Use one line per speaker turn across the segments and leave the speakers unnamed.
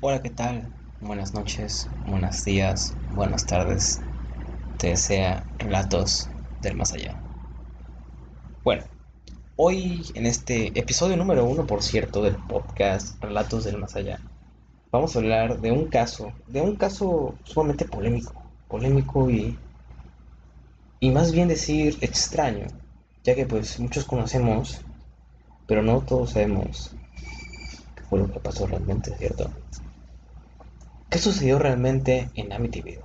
Hola, ¿qué tal? Buenas noches, buenos días, buenas tardes. Te desea relatos del más allá. Bueno, hoy en este episodio número uno, por cierto, del podcast Relatos del Más Allá, vamos a hablar de un caso, de un caso sumamente polémico, polémico y, y más bien decir extraño, ya que pues muchos conocemos, pero no todos sabemos qué fue lo que pasó realmente, ¿cierto? ¿Qué sucedió realmente en Amityville?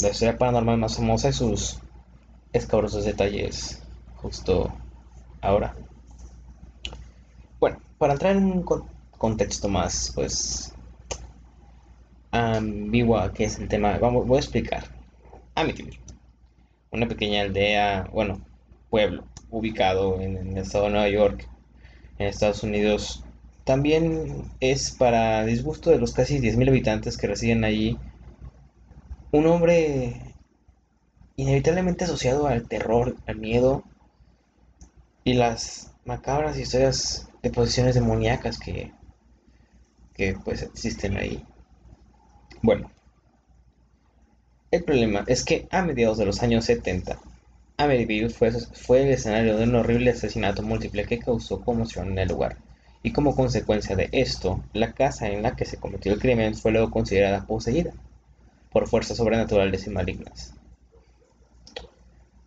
La historia paranormal más famosa y sus escabrosos detalles justo ahora. Bueno, para entrar en un con- contexto más, pues, ambigua que es el tema, vamos, voy a explicar. Amityville, una pequeña aldea, bueno, pueblo, ubicado en el estado de Nueva York, en Estados Unidos, también es para disgusto de los casi 10.000 habitantes que residen allí, un hombre inevitablemente asociado al terror, al miedo y las macabras historias de posesiones demoníacas que, que pues existen ahí. Bueno, el problema es que a mediados de los años 70, Amityville fue, fue el escenario de un horrible asesinato múltiple que causó conmoción en el lugar. Y como consecuencia de esto, la casa en la que se cometió el crimen fue luego considerada poseída por fuerzas sobrenaturales y malignas.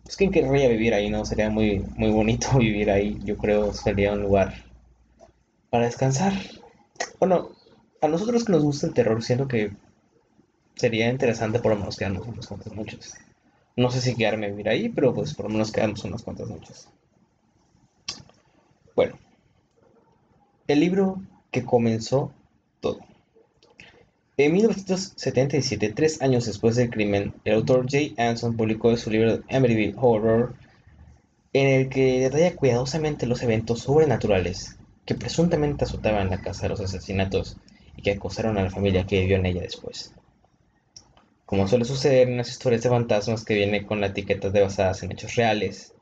Pues quién querría vivir ahí, ¿no? Sería muy, muy bonito vivir ahí. Yo creo sería un lugar para descansar. Bueno, a nosotros que nos gusta el terror, siento que sería interesante por lo menos quedarnos unas cuantas noches. No sé si quedarme a vivir ahí, pero pues por lo menos quedarnos unas cuantas noches. Bueno, el libro que comenzó todo. En 1977, tres años después del crimen, el autor Jay Anson publicó su libro Amityville Horror, en el que detalla cuidadosamente los eventos sobrenaturales que presuntamente azotaban la casa de los asesinatos y que acosaron a la familia que vivió en ella después. Como suele suceder en las historias de fantasmas que vienen con la etiqueta de basadas en hechos reales,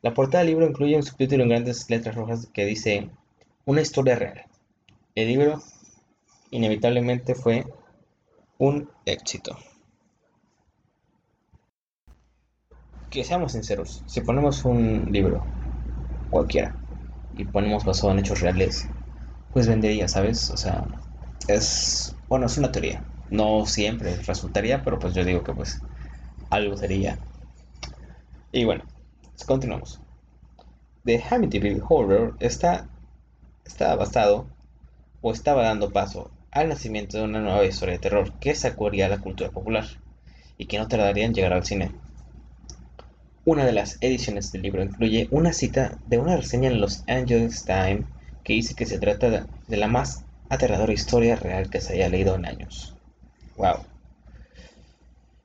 la portada del libro incluye un subtítulo en grandes letras rojas que dice Una historia real. El libro inevitablemente fue un éxito. Que seamos sinceros, si ponemos un libro cualquiera y ponemos basado en hechos reales, pues vendería, ¿sabes? O sea, es, bueno, es una teoría. No siempre resultaría, pero pues yo digo que pues algo sería. Y bueno, continuamos. The Amityville Horror está, está basado o estaba dando paso al nacimiento de una nueva historia de terror que sacudiría la cultura popular y que no tardaría en llegar al cine. Una de las ediciones del libro incluye una cita de una reseña en Los Angeles Times que dice que se trata de la más aterradora historia real que se haya leído en años. Wow.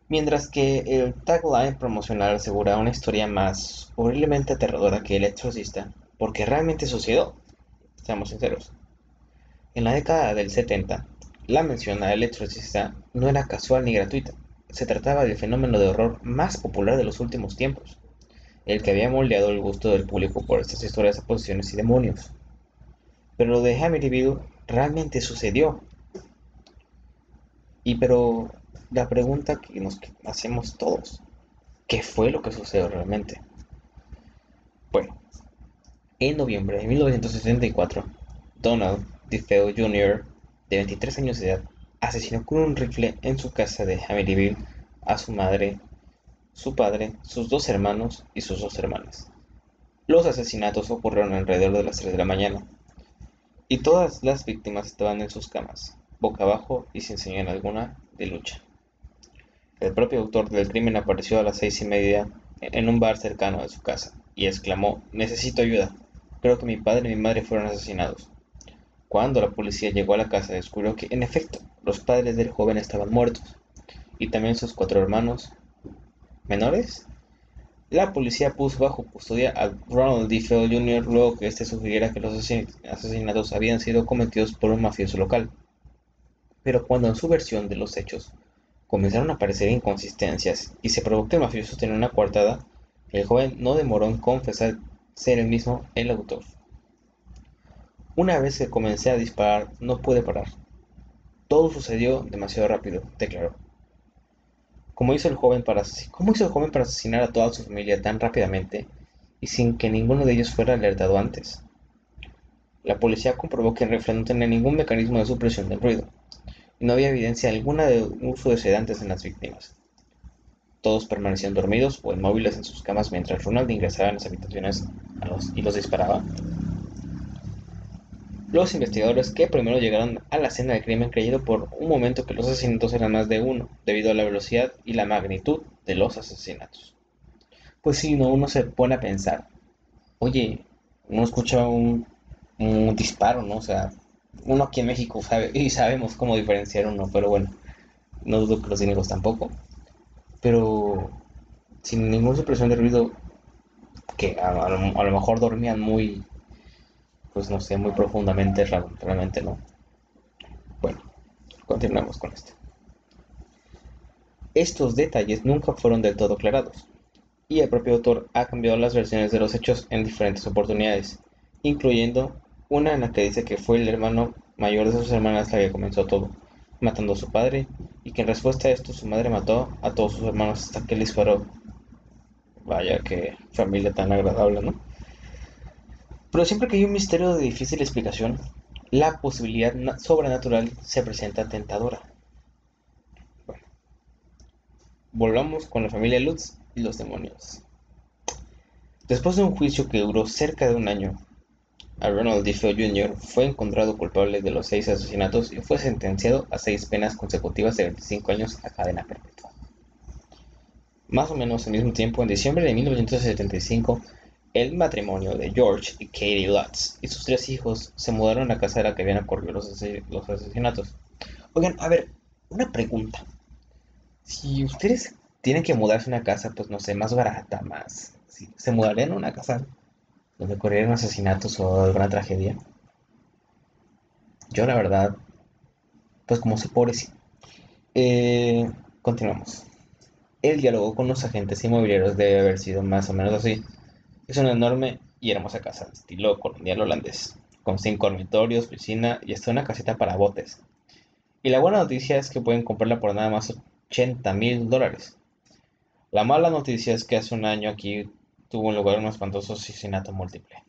Mientras que el tagline promocional asegura una historia más horriblemente aterradora que El Exorcista, porque realmente sucedió, seamos sinceros. En la década del 70, la mención a El Exorcista no era casual ni gratuita. Se trataba del fenómeno de horror más popular de los últimos tiempos, el que había moldeado el gusto del público por estas historias de posesiones y demonios. Pero lo de Amityville realmente sucedió. Y pero la pregunta que nos hacemos todos, ¿qué fue lo que sucedió realmente? En noviembre de 1974, Donald DeFeo Jr., de 23 años de edad, asesinó con un rifle en su casa de Amityville a su madre, su padre, sus dos hermanos y sus dos hermanas. Los asesinatos ocurrieron alrededor de las 3 de la mañana, y todas las víctimas estaban en sus camas, boca abajo y sin señal alguna de lucha. El propio autor del crimen apareció a las seis y media en un bar cercano de su casa y exclamó, necesito ayuda, creo que mi padre y mi madre fueron asesinados. Cuando la policía llegó a la casa descubrió que, en efecto, los padres del joven estaban muertos y también sus cuatro hermanos menores. La policía puso bajo custodia a Ronald D. Fell Jr. luego que este sugiriera que los asesinatos habían sido cometidos por un mafioso local. Pero cuando en su versión de los hechos comenzaron a aparecer inconsistencias y se probó que el mafioso tenía una coartada, el joven no demoró en confesar ser el mismo el autor. Una vez que comencé a disparar, no pude parar. Todo sucedió demasiado rápido, declaró. ¿Cómo hizo el joven para, ¿Cómo hizo el joven para asesinar a toda su familia tan rápidamente y sin que ninguno de ellos fuera alertado antes? La policía comprobó que el rifle no tenía ningún mecanismo de supresión del ruido y no había evidencia alguna de uso de sedantes en las víctimas. Todos permanecían dormidos o inmóviles en sus camas mientras Ronald ingresaba en las habitaciones y los disparaba. Los investigadores que primero llegaron a la escena del crimen creyeron por un momento que los asesinatos eran más de uno, debido a la velocidad y la magnitud de los asesinatos. Pues si no, uno se pone a pensar, oye, uno escucha un, disparo, ¿no? O sea, uno aquí en México sabe y sabemos cómo diferenciar uno, pero bueno, no dudo que los cínicos tampoco. Pero sin ninguna supresión de ruido, que a, lo, mejor dormían muy, pues no sé, muy profundamente, realmente no. Bueno, continuamos con esto. Estos detalles nunca fueron del todo aclarados, y el propio autor ha cambiado las versiones de los hechos en diferentes oportunidades, incluyendo una en la que dice que fue el hermano mayor de sus hermanas la que comenzó todo, matando a su padre, y que en respuesta a esto su madre mató a todos sus hermanos hasta que le disparó. Vaya que familia tan agradable, ¿no? Pero siempre que hay un misterio de difícil explicación, la posibilidad sobrenatural se presenta tentadora. Bueno, volvamos con la familia Lutz y los demonios. Después de un juicio que duró cerca de un año, a Ronald DeFeo Jr. fue encontrado culpable de los seis asesinatos y fue sentenciado a seis penas consecutivas de 25 años a cadena perpetua. Más o menos al mismo tiempo, en diciembre de 1975, el matrimonio de George y Katie Lutz y sus tres hijos se mudaron a la casa de la que habían ocurrido los, asesinatos. Oigan, a ver, una pregunta. Si ustedes tienen que mudarse a una casa, pues no sé, más barata, más... ¿Se mudarían a una casa donde ocurrieron asesinatos o alguna tragedia. Yo la verdad, pues como soy pobrecito. Eh, continuamos. El diálogo con los agentes inmobiliarios debe haber sido más o menos así. Es una enorme y hermosa casa, estilo colonial holandés, con cinco dormitorios, piscina y hasta una casita para botes. Y la buena noticia es que pueden comprarla por nada más 80 mil dólares. La mala noticia es que hace un año aquí tuvo lugar un espantoso asesinato múltiple.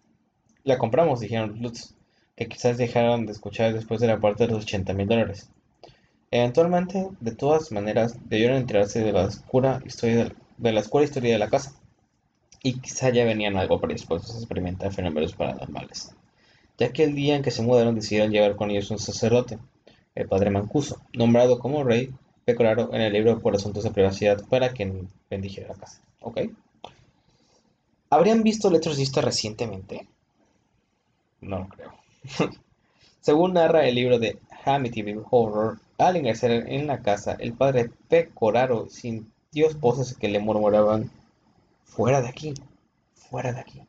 La compramos, dijeron Lutz, que quizás dejaron de escuchar después de la parte de los 80 mil dólares. Eventualmente, de todas maneras, debieron enterarse de la oscura historia de, la oscura historia de la casa. Y quizá ya venían algo predispuestos a experimentar fenómenos paranormales. Ya que el día en que se mudaron decidieron llevar con ellos un sacerdote, el padre Mancuso, nombrado como rey pecoraro en el libro por asuntos de privacidad para que bendijera la casa. ¿Ok? ¿Habrían visto El Exorcista recientemente? No creo. Según narra el libro de Amityville Horror, al ingresar en la casa, el padre Pecoraro sintió voces que le murmuraban: Fuera de aquí, fuera de aquí.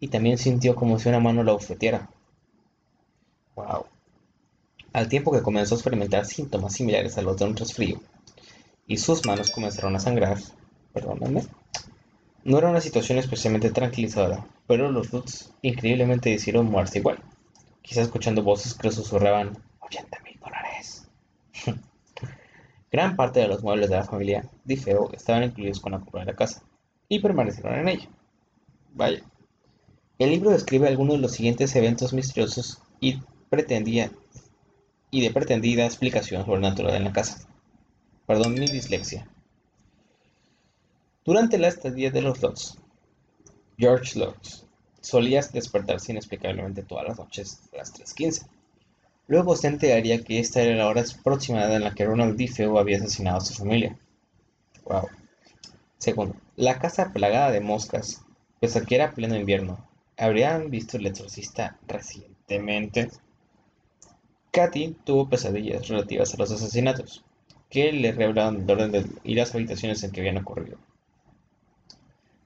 Y también sintió como si una mano lo bofeteara. Wow. Al tiempo que comenzó a experimentar síntomas similares a los de un resfrío, y sus manos comenzaron a sangrar, perdóname, no era una situación especialmente tranquilizadora, pero los Roots increíblemente decidieron muerse igual, quizá escuchando voces que susurraban 80 mil dólares. Gran parte de los muebles de la familia Difeo estaban incluidos con la compra de la casa, y permanecieron en ella. Vaya. El libro describe algunos de los siguientes eventos misteriosos y pretendía y de pretendida explicación sobrenatural en la casa. Perdón mi dislexia. Durante la estadía de los Lutz, George Lutz solía despertarse inexplicablemente todas las noches a las 3.15. Luego se enteraría que esta era la hora aproximada en la que Ronald DeFeo había asesinado a su familia. Wow. Segundo, la casa plagada de moscas, pese a que era pleno invierno, ¿habrían visto el exorcista recientemente? Katy tuvo pesadillas relativas a los asesinatos, que le revelaron el orden de ir a las habitaciones en que habían ocurrido.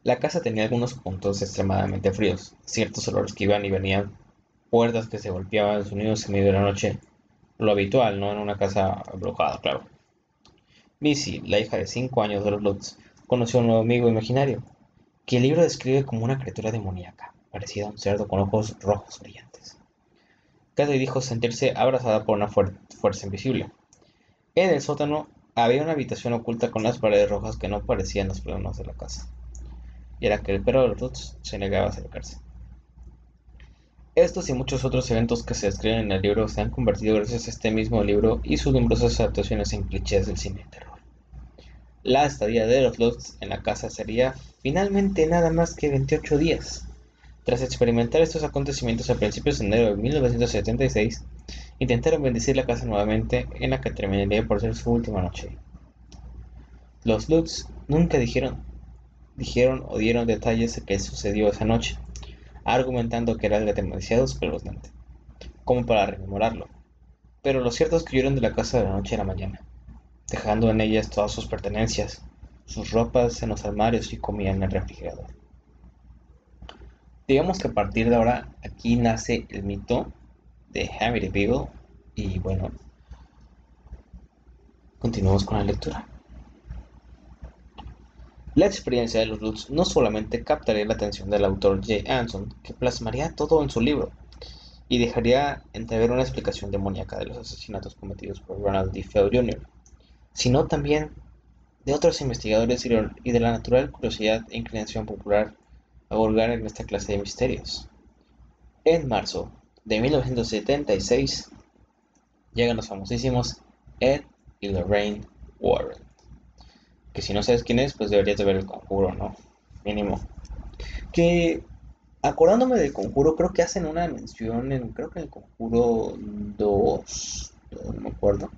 La casa tenía algunos puntos extremadamente fríos, ciertos olores que iban y venían, puertas que se golpeaban, sonidos en medio de la noche, lo habitual, no en una casa embrujada, claro. Missy, la hija de 5 años de los Lutz, conoció a un nuevo amigo imaginario, que el libro describe como una criatura demoníaca, parecida a un cerdo con ojos rojos brillantes. Kathy dijo sentirse abrazada por una fuerza invisible. En el sótano había una habitación oculta con las paredes rojas que no parecían los planos de la casa. Y era que el perro de Roots se negaba a acercarse. Estos y muchos otros eventos que se describen en el libro se han convertido gracias a este mismo libro y sus numerosas adaptaciones en clichés del cine de terror. La estadía de los Lutz en la casa sería finalmente nada más que 28 días. Tras experimentar estos acontecimientos a principios de enero de 1976, intentaron bendecir la casa nuevamente en la que terminaría por ser su última noche. Los Lutz nunca dijeron, dijeron o dieron detalles de qué sucedió esa noche, argumentando que era algo demasiado espeluznante, como para rememorarlo. Pero lo cierto es que huyeron de la casa de la noche a la mañana, dejando en ellas todas sus pertenencias, sus ropas en los armarios y comida en el refrigerador. Digamos que a partir de ahora aquí nace el mito de Amityville y bueno, continuamos con la lectura. La experiencia de los Lutz no solamente captaría la atención del autor J. Anson, que plasmaría todo en su libro, y dejaría entrever una explicación demoníaca de los asesinatos cometidos por Ronald D. Fell Jr., sino también de otros investigadores y de la natural curiosidad e inclinación popular a hurgar en esta clase de misterios. En marzo de 1976 llegan los famosísimos Ed y Lorraine Warren. Que si no sabes quién es, pues deberías de ver el conjuro, ¿no? Mínimo. Que acordándome del conjuro, creo que hacen una mención en, creo que en el conjuro 2, no me acuerdo,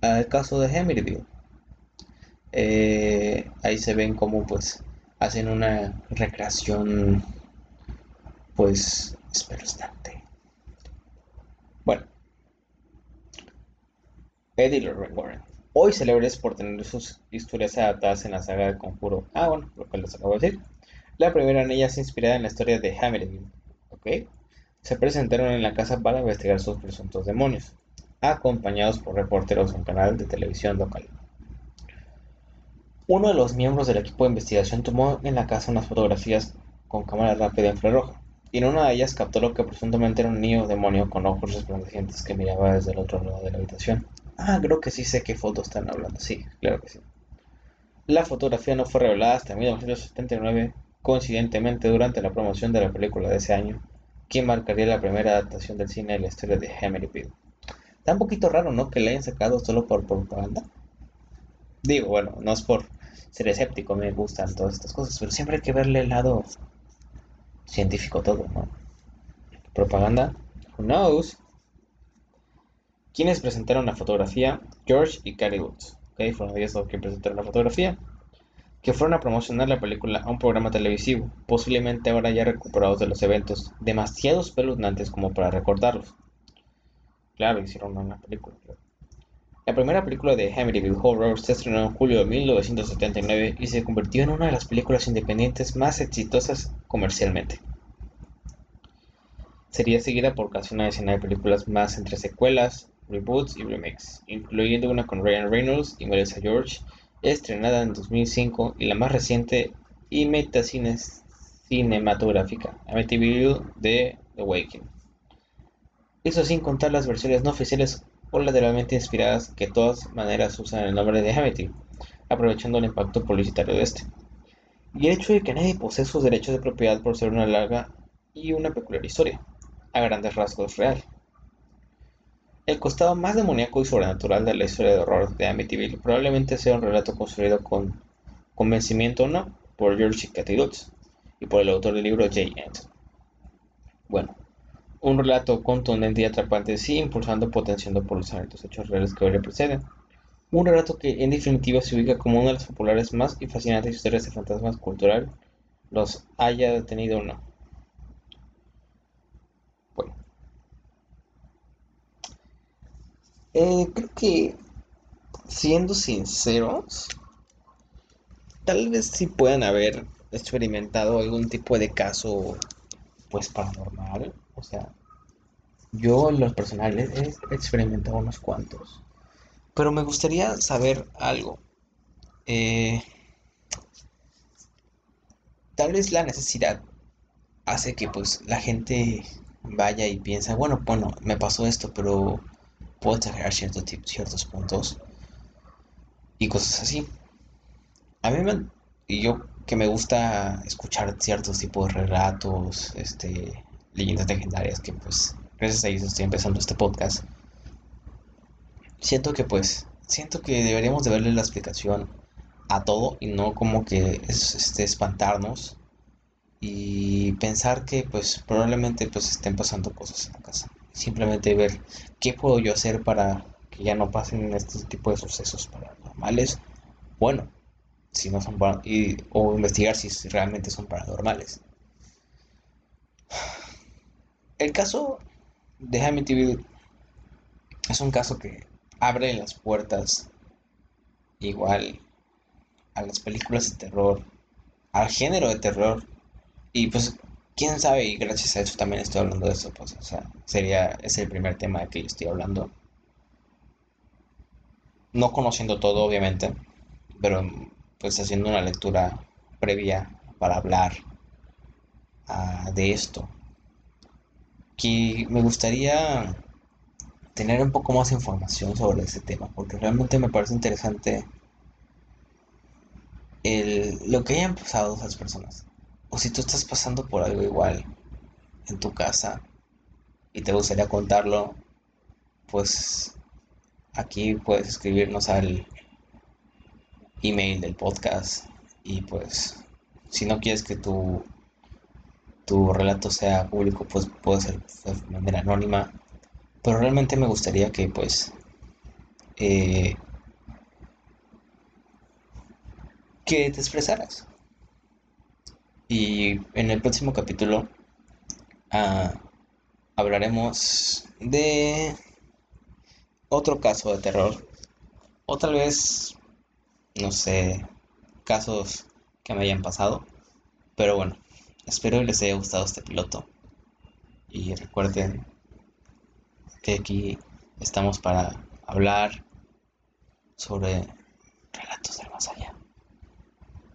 al caso de Amityville. Eh, ahí se ven como pues hacen una recreación pues espeluznante. Bueno, Eddie Warren. Hoy célebres por tener sus historias adaptadas en la saga de Conjuro. Ah, bueno, lo que les acabo de decir. La primera en ella es inspirada en la historia de Hamilton. ¿Ok? Se presentaron en la casa para investigar sus presuntos demonios, acompañados por reporteros de un canal de televisión local. Uno de los miembros del equipo de investigación tomó en la casa unas fotografías con cámara rápida infrarroja, y en una de ellas captó lo que presuntamente era un niño demonio con ojos resplandecientes que miraba desde el otro lado de la habitación. Ah, creo que sí sé qué foto están hablando, sí, claro que sí. La fotografía no fue revelada hasta 1979, coincidentemente durante la promoción de la película de ese año, que marcaría la primera adaptación del cine de la historia de Amityville. Está un poquito raro, ¿no? Que le hayan sacado solo por propaganda. Digo, bueno, no es por ser escéptico, me gustan todas estas cosas, pero siempre hay que verle el lado científico todo, ¿no? Propaganda, who knows? Quienes presentaron la fotografía, George y Carrie Woods, ¿ok? Fueron ellos los que presentaron la fotografía, que fueron a promocionar la película a un programa televisivo, posiblemente ahora ya recuperados de los eventos, demasiado espeluznantes como para recordarlos. Claro, hicieron una película, la primera película de Amityville Horror se estrenó en julio de 1979 y se convirtió en una de las películas independientes más exitosas comercialmente. Sería seguida por casi una decena de películas más entre secuelas, reboots y remakes, incluyendo una con Ryan Reynolds y Melissa George, estrenada en 2005 y la más reciente y metacines cinematográfica, Amityville de The Waking. Eso sin contar las versiones no oficiales o lateralmente inspiradas que de todas maneras usan el nombre de Hamilton, aprovechando el impacto publicitario de este. Y el hecho de que nadie posee sus derechos de propiedad por ser una larga y una peculiar historia, a grandes rasgos real. El costado más demoníaco y sobrenatural de la historia de horror de Amityville probablemente sea un relato construido con convencimiento o no por George Cathy y por el autor del libro J. Anson. Bueno, un relato contundente y atrapante, sí impulsando potenciando por los hechos reales que hoy le preceden. Un relato que en definitiva se ubica como una de las populares más y fascinantes historias de fantasmas cultural, los haya tenido o no. Bueno. Eh, creo que, siendo sinceros, tal vez sí puedan haber experimentado algún tipo de caso, pues paranormal o sea, yo en los personales he experimentado unos cuantos. Pero me gustaría saber algo. Eh, tal vez la necesidad hace que pues la gente vaya y piensa, bueno, bueno, me pasó esto, pero puedo exagerar ciertos, ciertos puntos y cosas así. A mí me, y yo que me gusta escuchar ciertos tipos de relatos, este, leyendas legendarias, que pues gracias a ellos estoy empezando este podcast. Siento que pues, siento que deberíamos de verle la explicación a todo y no como que es, este, espantarnos y pensar que pues probablemente pues estén pasando cosas en la casa. Simplemente ver qué puedo yo hacer para que ya no pasen este tipo de sucesos paranormales. Bueno, si no son y, o investigar si realmente son paranormales. El caso de TV es un caso que abre las puertas igual a las películas de terror, al género de terror y pues quién sabe y gracias a eso también estoy hablando de eso, pues o sea, sería es el primer tema de que yo estoy hablando. No conociendo todo obviamente, pero pues haciendo una lectura previa para hablar uh, de esto. Que me gustaría tener un poco más información sobre ese tema, porque realmente me parece interesante el, lo que hayan pasado esas personas. O si tú estás pasando por algo igual en tu casa y te gustaría contarlo, pues aquí puedes escribirnos al email del podcast y pues si no quieres que tu tu relato sea público pues puede ser de manera anónima. Pero realmente me gustaría que pues eh, que te expresaras en el próximo capítulo ah, hablaremos de otro caso de terror o tal vez no sé, casos que me hayan pasado. Pero bueno, espero les haya gustado este piloto. Y recuerden que aquí estamos para hablar sobre relatos del más allá.